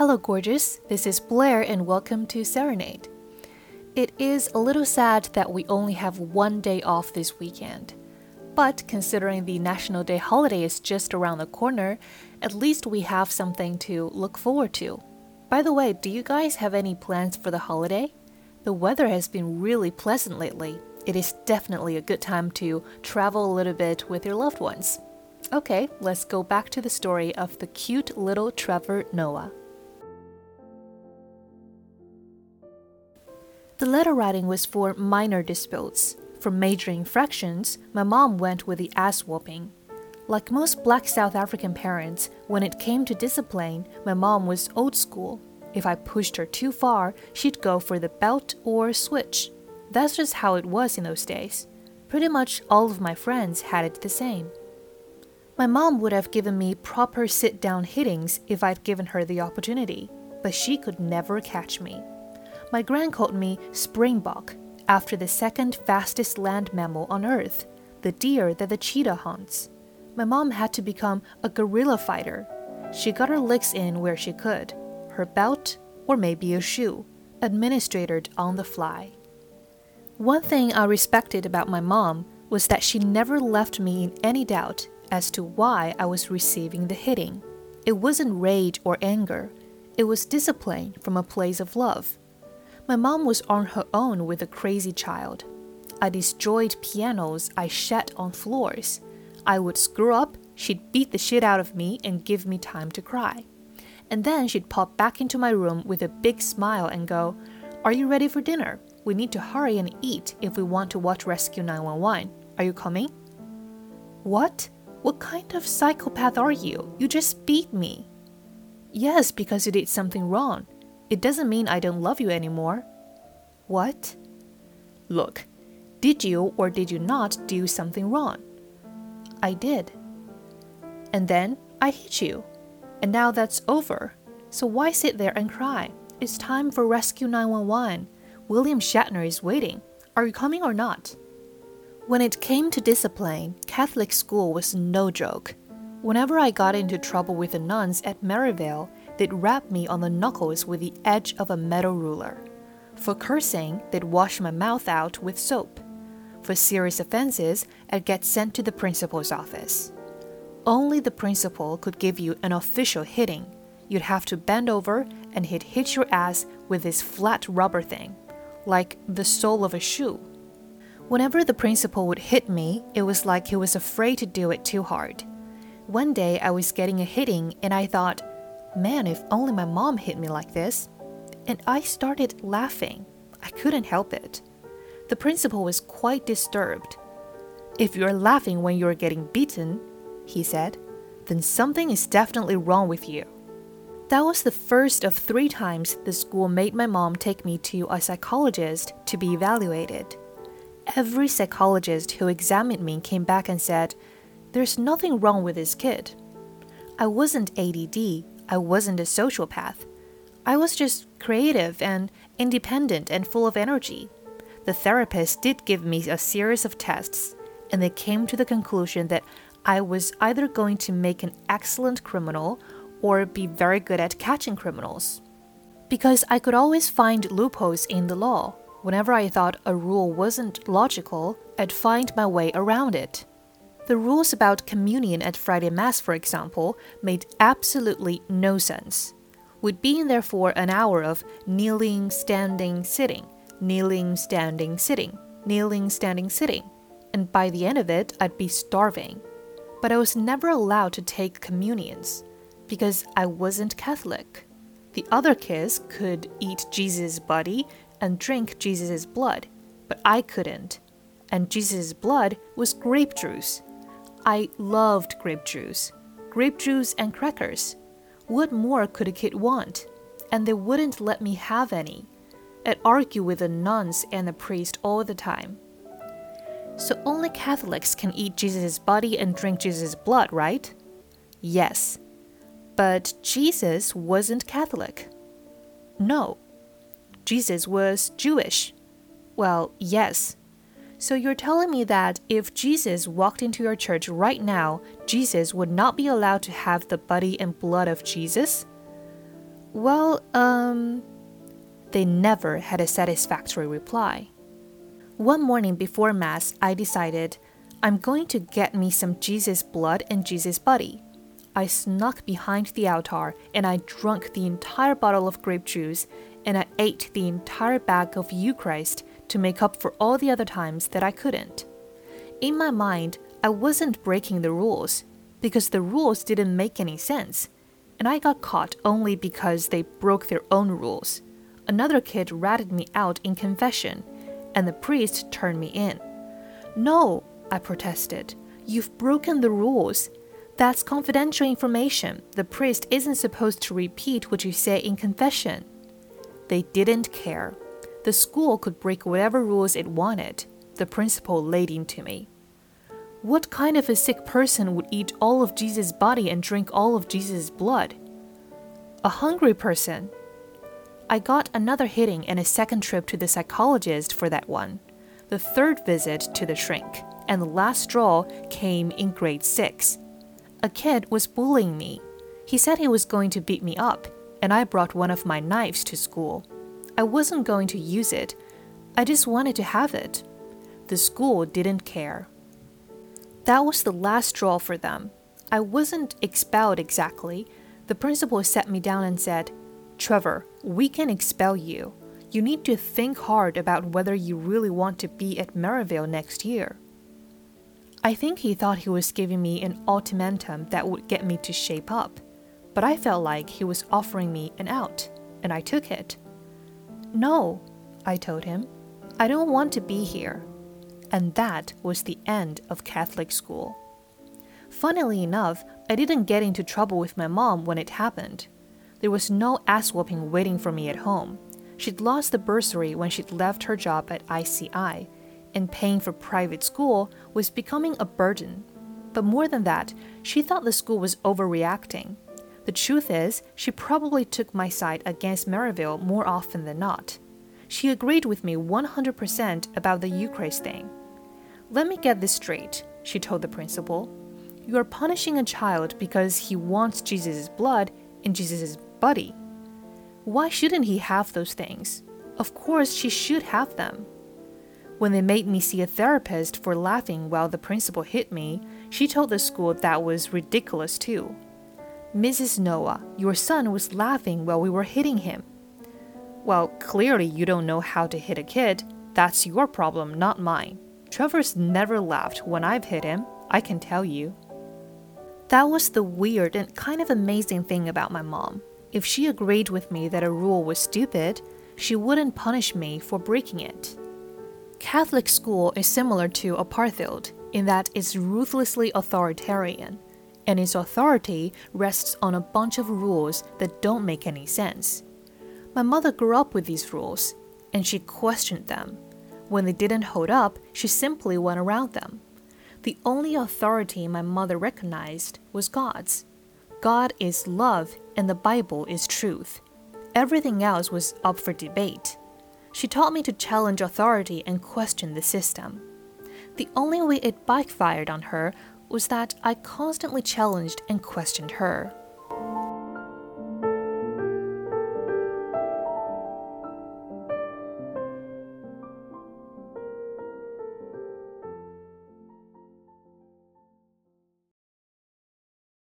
Hello, gorgeous. This is Blair, and welcome to Serenade. It is a little sad that we only have one day off this weekend. But considering the National Day holiday is just around the corner, at least we have something to look forward to. By the way, do you guys have any plans for the holiday? The weather has been really pleasant lately. It is definitely a good time to travel a little bit with your loved ones. Okay, let's go back to the story of the cute little Trevor Noah. The letter writing was for minor disputes. For major infractions, my mom went with the ass whooping. Like most black South African parents, when it came to discipline, my mom was old school. If I pushed her too far, she'd go for the belt or switch. That's just how it was in those days. Pretty much all of my friends had it the same. My mom would have given me proper sit down hittings if I'd given her the opportunity, but she could never catch me. My gran called me Springbok after the second fastest land mammal on Earth, the deer that the cheetah hunts. My mom had to become a guerrilla fighter. She got her licks in where she could her belt, or maybe a shoe, administered on the fly. One thing I respected about my mom was that she never left me in any doubt as to why I was receiving the hitting. It wasn't rage or anger, it was discipline from a place of love. My mom was on her own with a crazy child. I destroyed pianos I shat on floors. I would screw up, she'd beat the shit out of me and give me time to cry. And then she'd pop back into my room with a big smile and go, Are you ready for dinner? We need to hurry and eat if we want to watch Rescue 911. Are you coming? What? What kind of psychopath are you? You just beat me. Yes, because you did something wrong. It doesn't mean I don't love you anymore. What? Look, did you or did you not do something wrong? I did. And then I hit you. And now that's over. So why sit there and cry? It's time for Rescue 911. William Shatner is waiting. Are you coming or not? When it came to discipline, Catholic school was no joke. Whenever I got into trouble with the nuns at Maryvale, they'd rap me on the knuckles with the edge of a metal ruler. For cursing, they'd wash my mouth out with soap. For serious offenses, I'd get sent to the principal's office. Only the principal could give you an official hitting. You'd have to bend over and he'd hit your ass with this flat rubber thing, like the sole of a shoe. Whenever the principal would hit me, it was like he was afraid to do it too hard. One day I was getting a hitting and I thought, man, if only my mom hit me like this. And I started laughing. I couldn't help it. The principal was quite disturbed. If you're laughing when you're getting beaten, he said, then something is definitely wrong with you. That was the first of three times the school made my mom take me to a psychologist to be evaluated. Every psychologist who examined me came back and said, There's nothing wrong with this kid. I wasn't ADD, I wasn't a sociopath. I was just creative and independent and full of energy. The therapist did give me a series of tests, and they came to the conclusion that I was either going to make an excellent criminal or be very good at catching criminals. Because I could always find loopholes in the law. Whenever I thought a rule wasn't logical, I'd find my way around it. The rules about communion at Friday Mass, for example, made absolutely no sense. We'd be in there for an hour of kneeling, standing, sitting, kneeling, standing, sitting, kneeling, standing, sitting, and by the end of it, I'd be starving. But I was never allowed to take communions because I wasn't Catholic. The other kids could eat Jesus' body and drink Jesus' blood, but I couldn't. And Jesus' blood was grape juice. I loved grape juice. Grape juice and crackers. What more could a kid want? And they wouldn't let me have any. I'd argue with the nuns and the priest all the time. So only Catholics can eat Jesus' body and drink Jesus' blood, right? Yes. But Jesus wasn't Catholic. No, Jesus was Jewish. Well, yes. So you're telling me that if Jesus walked into your church right now, Jesus would not be allowed to have the body and blood of Jesus? Well, um, they never had a satisfactory reply. One morning before Mass, I decided I'm going to get me some Jesus blood and Jesus body. I snuck behind the altar and I drank the entire bottle of grape juice and I ate the entire bag of Eucharist to make up for all the other times that I couldn't. In my mind, I wasn't breaking the rules because the rules didn't make any sense, and I got caught only because they broke their own rules. Another kid ratted me out in confession, and the priest turned me in. No, I protested. You've broken the rules. That's confidential information. The priest isn't supposed to repeat what you say in confession. They didn't care. The school could break whatever rules it wanted. The principal laid into me. What kind of a sick person would eat all of Jesus' body and drink all of Jesus' blood? A hungry person. I got another hitting and a second trip to the psychologist for that one, the third visit to the shrink and the last straw came in grade 6. A kid was bullying me. He said he was going to beat me up, and I brought one of my knives to school. I wasn't going to use it, I just wanted to have it. The school didn't care. That was the last straw for them. I wasn't expelled exactly. The principal sat me down and said, Trevor, we can expel you. You need to think hard about whether you really want to be at Maryvale next year. I think he thought he was giving me an ultimatum that would get me to shape up, but I felt like he was offering me an out, and I took it. No, I told him, I don't want to be here. And that was the end of Catholic school. Funnily enough, I didn't get into trouble with my mom when it happened. There was no ass whooping waiting for me at home. She'd lost the bursary when she'd left her job at ICI and paying for private school was becoming a burden. But more than that, she thought the school was overreacting. The truth is, she probably took my side against Maryvale more often than not. She agreed with me 100% about the Eucharist thing. Let me get this straight, she told the principal. You are punishing a child because he wants Jesus' blood and Jesus' body. Why shouldn't he have those things? Of course, she should have them. When they made me see a therapist for laughing while the principal hit me, she told the school that was ridiculous too. Mrs. Noah, your son was laughing while we were hitting him. Well, clearly you don't know how to hit a kid. That's your problem, not mine. Trevor's never laughed when I've hit him, I can tell you. That was the weird and kind of amazing thing about my mom. If she agreed with me that a rule was stupid, she wouldn't punish me for breaking it. Catholic school is similar to apartheid in that it's ruthlessly authoritarian, and its authority rests on a bunch of rules that don't make any sense. My mother grew up with these rules, and she questioned them. When they didn't hold up, she simply went around them. The only authority my mother recognized was God's. God is love, and the Bible is truth. Everything else was up for debate. She taught me to challenge authority and question the system. The only way it backfired on her was that I constantly challenged and questioned her.